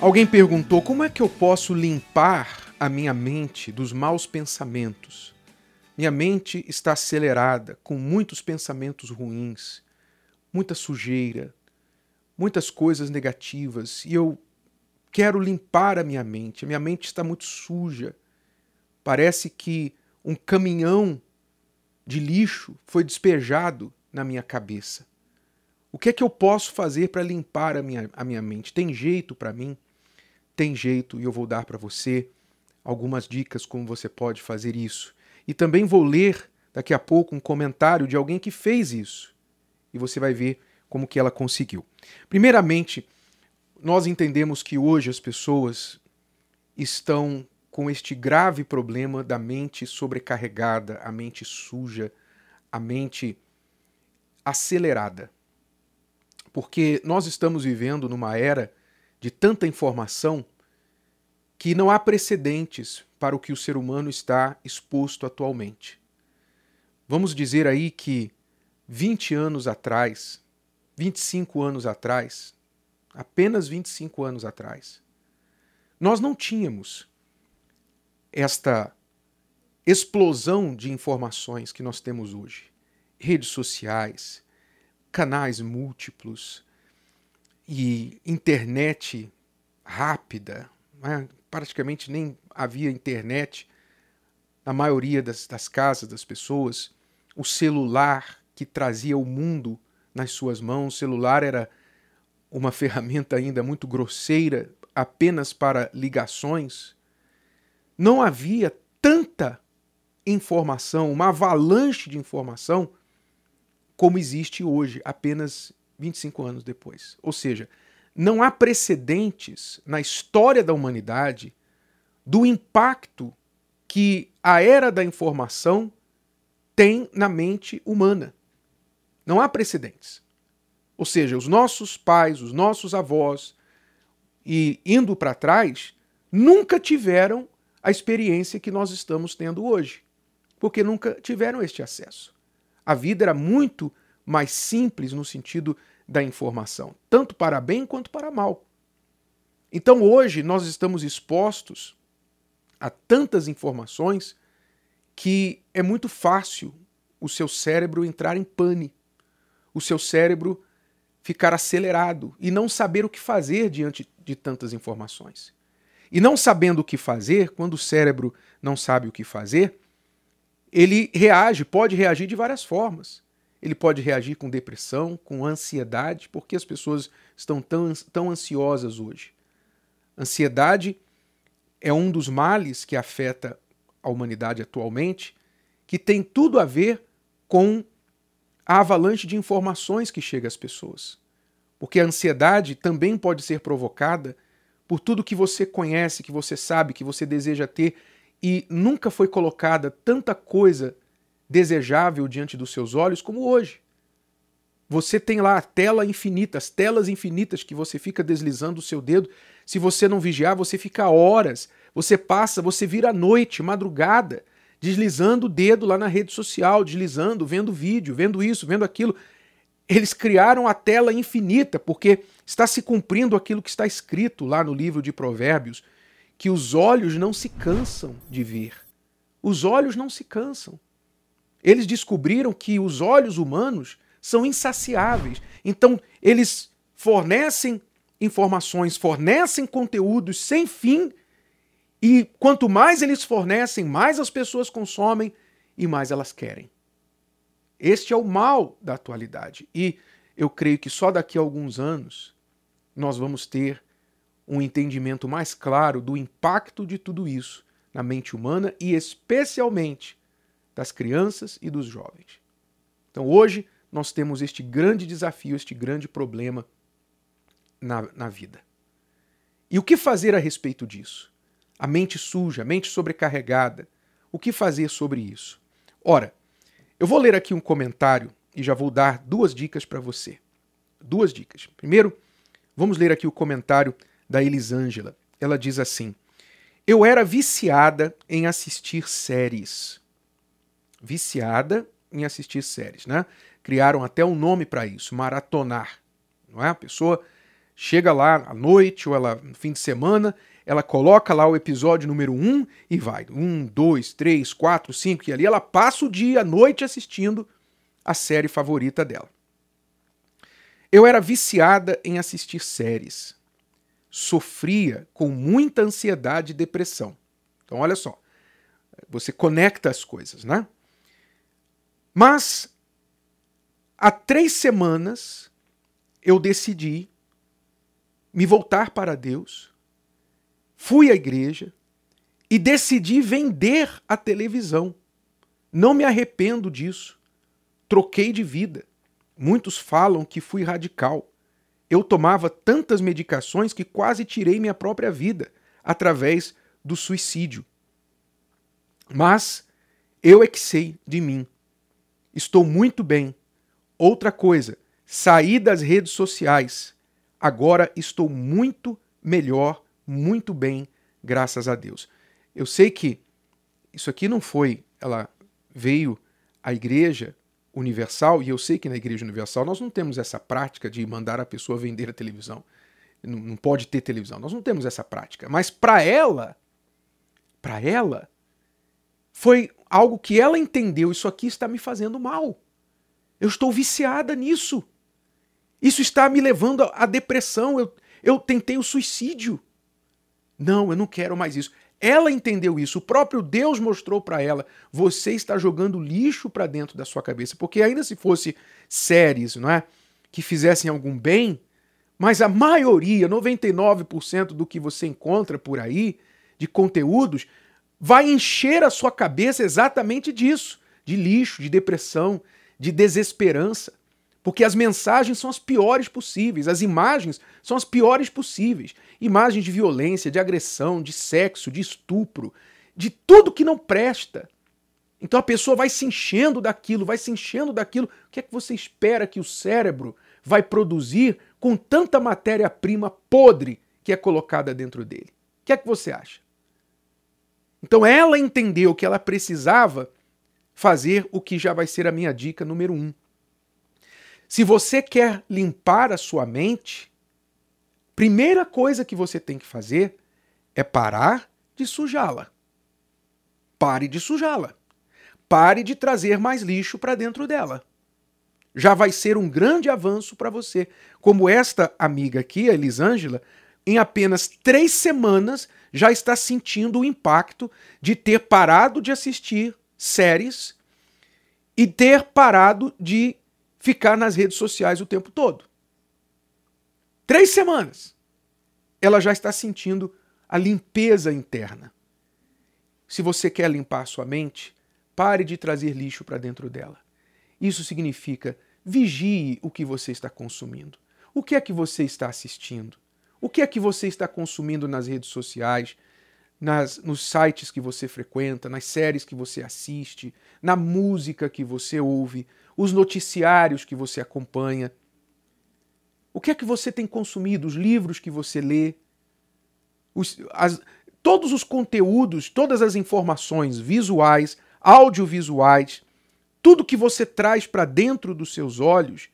Alguém perguntou como é que eu posso limpar a minha mente dos maus pensamentos. Minha mente está acelerada, com muitos pensamentos ruins, muita sujeira, muitas coisas negativas, e eu quero limpar a minha mente. A minha mente está muito suja. Parece que um caminhão de lixo foi despejado na minha cabeça. O que é que eu posso fazer para limpar a minha, a minha mente? Tem jeito para mim? Tem jeito e eu vou dar para você algumas dicas como você pode fazer isso. E também vou ler daqui a pouco um comentário de alguém que fez isso. E você vai ver como que ela conseguiu. Primeiramente, nós entendemos que hoje as pessoas estão com este grave problema da mente sobrecarregada, a mente suja, a mente acelerada porque nós estamos vivendo numa era de tanta informação que não há precedentes para o que o ser humano está exposto atualmente. Vamos dizer aí que 20 anos atrás, 25 anos atrás, apenas 25 anos atrás, nós não tínhamos esta explosão de informações que nós temos hoje. Redes sociais, canais múltiplos e internet rápida. Né? Praticamente nem havia internet na maioria das, das casas das pessoas. O celular que trazia o mundo nas suas mãos, o celular era uma ferramenta ainda muito grosseira apenas para ligações. Não havia tanta informação, uma avalanche de informação como existe hoje, apenas 25 anos depois. Ou seja, não há precedentes na história da humanidade do impacto que a era da informação tem na mente humana. Não há precedentes. Ou seja, os nossos pais, os nossos avós, e indo para trás, nunca tiveram a experiência que nós estamos tendo hoje, porque nunca tiveram este acesso. A vida era muito mais simples no sentido da informação, tanto para bem quanto para mal. Então hoje nós estamos expostos a tantas informações que é muito fácil o seu cérebro entrar em pane, o seu cérebro ficar acelerado e não saber o que fazer diante de tantas informações. E não sabendo o que fazer, quando o cérebro não sabe o que fazer, ele reage, pode reagir de várias formas. Ele pode reagir com depressão, com ansiedade, porque as pessoas estão tão, tão ansiosas hoje. Ansiedade é um dos males que afeta a humanidade atualmente, que tem tudo a ver com a avalanche de informações que chega às pessoas. Porque a ansiedade também pode ser provocada por tudo que você conhece, que você sabe, que você deseja ter e nunca foi colocada tanta coisa desejável diante dos seus olhos como hoje. Você tem lá a tela infinita, as telas infinitas que você fica deslizando o seu dedo. Se você não vigiar, você fica horas. Você passa, você vira noite, madrugada, deslizando o dedo lá na rede social, deslizando, vendo vídeo, vendo isso, vendo aquilo. Eles criaram a tela infinita porque está se cumprindo aquilo que está escrito lá no livro de Provérbios que os olhos não se cansam de ver. Os olhos não se cansam. Eles descobriram que os olhos humanos são insaciáveis. Então, eles fornecem informações, fornecem conteúdos sem fim, e quanto mais eles fornecem, mais as pessoas consomem e mais elas querem. Este é o mal da atualidade. E eu creio que só daqui a alguns anos nós vamos ter um entendimento mais claro do impacto de tudo isso na mente humana e especialmente das crianças e dos jovens. Então hoje nós temos este grande desafio, este grande problema na, na vida. E o que fazer a respeito disso? A mente suja, a mente sobrecarregada. O que fazer sobre isso? Ora, eu vou ler aqui um comentário e já vou dar duas dicas para você. Duas dicas. Primeiro, vamos ler aqui o comentário da Elisângela. Ela diz assim: Eu era viciada em assistir séries. Viciada em assistir séries, né? Criaram até um nome para isso, maratonar. Não é? A pessoa chega lá à noite ou ela no fim de semana, ela coloca lá o episódio número 1 e vai. 1, 2, 3, 4, 5, e ali ela passa o dia, a noite assistindo a série favorita dela. Eu era viciada em assistir séries. Sofria com muita ansiedade e depressão. Então, olha só. Você conecta as coisas, né? Mas, há três semanas, eu decidi me voltar para Deus, fui à igreja e decidi vender a televisão. Não me arrependo disso. Troquei de vida. Muitos falam que fui radical. Eu tomava tantas medicações que quase tirei minha própria vida através do suicídio. Mas eu é que sei de mim. Estou muito bem. Outra coisa, saí das redes sociais. Agora estou muito melhor, muito bem, graças a Deus. Eu sei que isso aqui não foi, ela veio à igreja universal, e eu sei que na Igreja Universal nós não temos essa prática de mandar a pessoa vender a televisão. Não, pode ter televisão. Nós não temos essa prática. Mas para ela, para ela, foi algo que ela entendeu. Isso aqui está me fazendo mal. Eu estou viciada nisso. Isso está me levando à depressão. Eu, eu tentei o suicídio. Não, eu não quero mais isso. Ela entendeu isso, o próprio Deus mostrou para ela: você está jogando lixo para dentro da sua cabeça. Porque ainda se fosse séries, não é, que fizessem algum bem, mas a maioria, 99% do que você encontra por aí de conteúdos vai encher a sua cabeça exatamente disso, de lixo, de depressão, de desesperança. Porque as mensagens são as piores possíveis, as imagens são as piores possíveis. Imagens de violência, de agressão, de sexo, de estupro, de tudo que não presta. Então a pessoa vai se enchendo daquilo, vai se enchendo daquilo. O que é que você espera que o cérebro vai produzir com tanta matéria-prima podre que é colocada dentro dele? O que é que você acha? Então ela entendeu que ela precisava fazer o que já vai ser a minha dica número um se você quer limpar a sua mente, primeira coisa que você tem que fazer é parar de sujá-la. Pare de sujá-la. Pare de trazer mais lixo para dentro dela. Já vai ser um grande avanço para você. Como esta amiga aqui, a Elisângela, em apenas três semanas já está sentindo o impacto de ter parado de assistir séries e ter parado de ficar nas redes sociais o tempo todo. Três semanas. Ela já está sentindo a limpeza interna. Se você quer limpar sua mente, pare de trazer lixo para dentro dela. Isso significa vigie o que você está consumindo. O que é que você está assistindo? O que é que você está consumindo nas redes sociais, nas, nos sites que você frequenta, nas séries que você assiste, na música que você ouve, os noticiários que você acompanha. O que é que você tem consumido? Os livros que você lê? Os, as, todos os conteúdos, todas as informações visuais, audiovisuais, tudo que você traz para dentro dos seus olhos,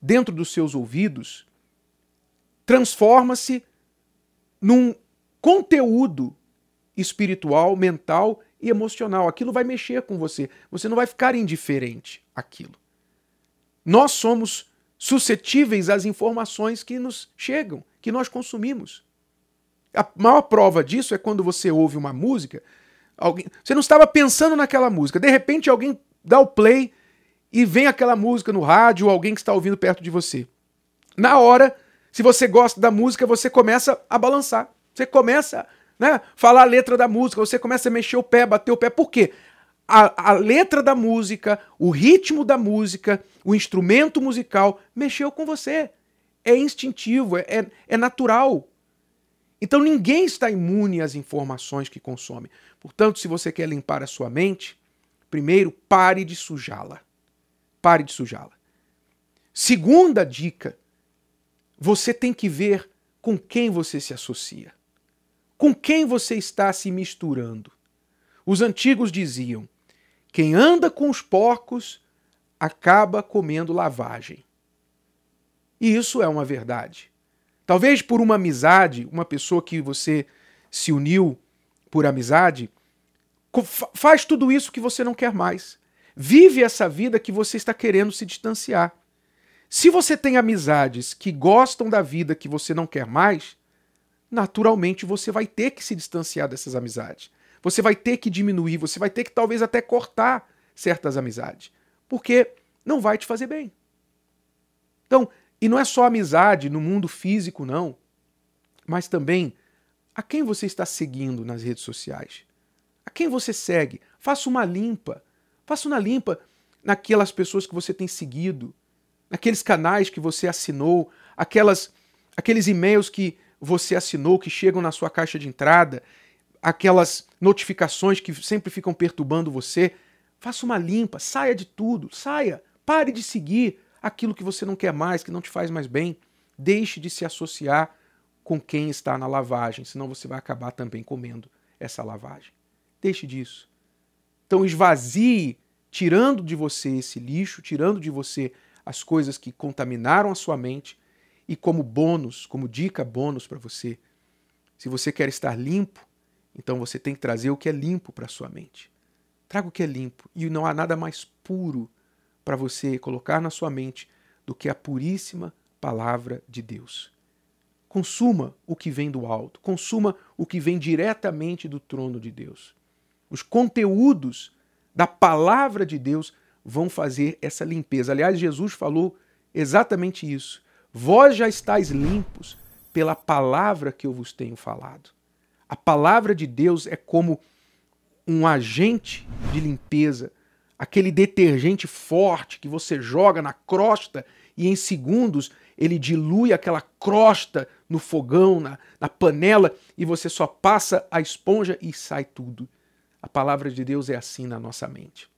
dentro dos seus ouvidos, transforma-se num conteúdo espiritual, mental e emocional. Aquilo vai mexer com você. Você não vai ficar indiferente àquilo. Nós somos suscetíveis às informações que nos chegam, que nós consumimos. A maior prova disso é quando você ouve uma música, alguém, você não estava pensando naquela música, de repente alguém dá o play e vem aquela música no rádio ou alguém que está ouvindo perto de você. Na hora, se você gosta da música, você começa a balançar. Você começa né? Falar a letra da música, você começa a mexer o pé, bater o pé. Por quê? A, a letra da música, o ritmo da música, o instrumento musical mexeu com você. É instintivo, é, é, é natural. Então ninguém está imune às informações que consome. Portanto, se você quer limpar a sua mente, primeiro pare de sujá-la. Pare de sujá-la. Segunda dica: você tem que ver com quem você se associa. Com quem você está se misturando? Os antigos diziam: quem anda com os porcos acaba comendo lavagem. E isso é uma verdade. Talvez por uma amizade, uma pessoa que você se uniu por amizade, faz tudo isso que você não quer mais. Vive essa vida que você está querendo se distanciar. Se você tem amizades que gostam da vida que você não quer mais, naturalmente você vai ter que se distanciar dessas amizades. Você vai ter que diminuir, você vai ter que talvez até cortar certas amizades, porque não vai te fazer bem. Então, e não é só amizade no mundo físico, não, mas também a quem você está seguindo nas redes sociais. A quem você segue? Faça uma limpa. Faça uma limpa naquelas pessoas que você tem seguido, naqueles canais que você assinou, aquelas, aqueles e-mails que você assinou que chegam na sua caixa de entrada, aquelas notificações que sempre ficam perturbando você. Faça uma limpa, saia de tudo, saia, pare de seguir aquilo que você não quer mais, que não te faz mais bem. Deixe de se associar com quem está na lavagem, senão você vai acabar também comendo essa lavagem. Deixe disso. Então esvazie, tirando de você esse lixo, tirando de você as coisas que contaminaram a sua mente e como bônus, como dica bônus para você, se você quer estar limpo, então você tem que trazer o que é limpo para a sua mente. Traga o que é limpo. E não há nada mais puro para você colocar na sua mente do que a puríssima palavra de Deus. Consuma o que vem do alto, consuma o que vem diretamente do trono de Deus. Os conteúdos da palavra de Deus vão fazer essa limpeza. Aliás, Jesus falou exatamente isso. Vós já estáis limpos pela palavra que eu vos tenho falado. A palavra de Deus é como um agente de limpeza, aquele detergente forte que você joga na crosta e em segundos ele dilui aquela crosta no fogão, na, na panela, e você só passa a esponja e sai tudo. A palavra de Deus é assim na nossa mente.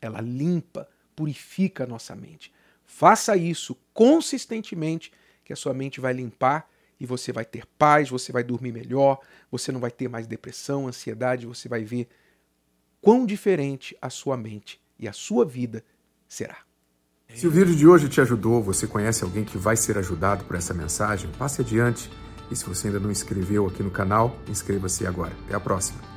Ela limpa, purifica a nossa mente. Faça isso consistentemente, que a sua mente vai limpar e você vai ter paz, você vai dormir melhor, você não vai ter mais depressão, ansiedade, você vai ver quão diferente a sua mente e a sua vida será. Se o vídeo de hoje te ajudou, você conhece alguém que vai ser ajudado por essa mensagem, passe adiante. E se você ainda não inscreveu aqui no canal, inscreva-se agora. Até a próxima.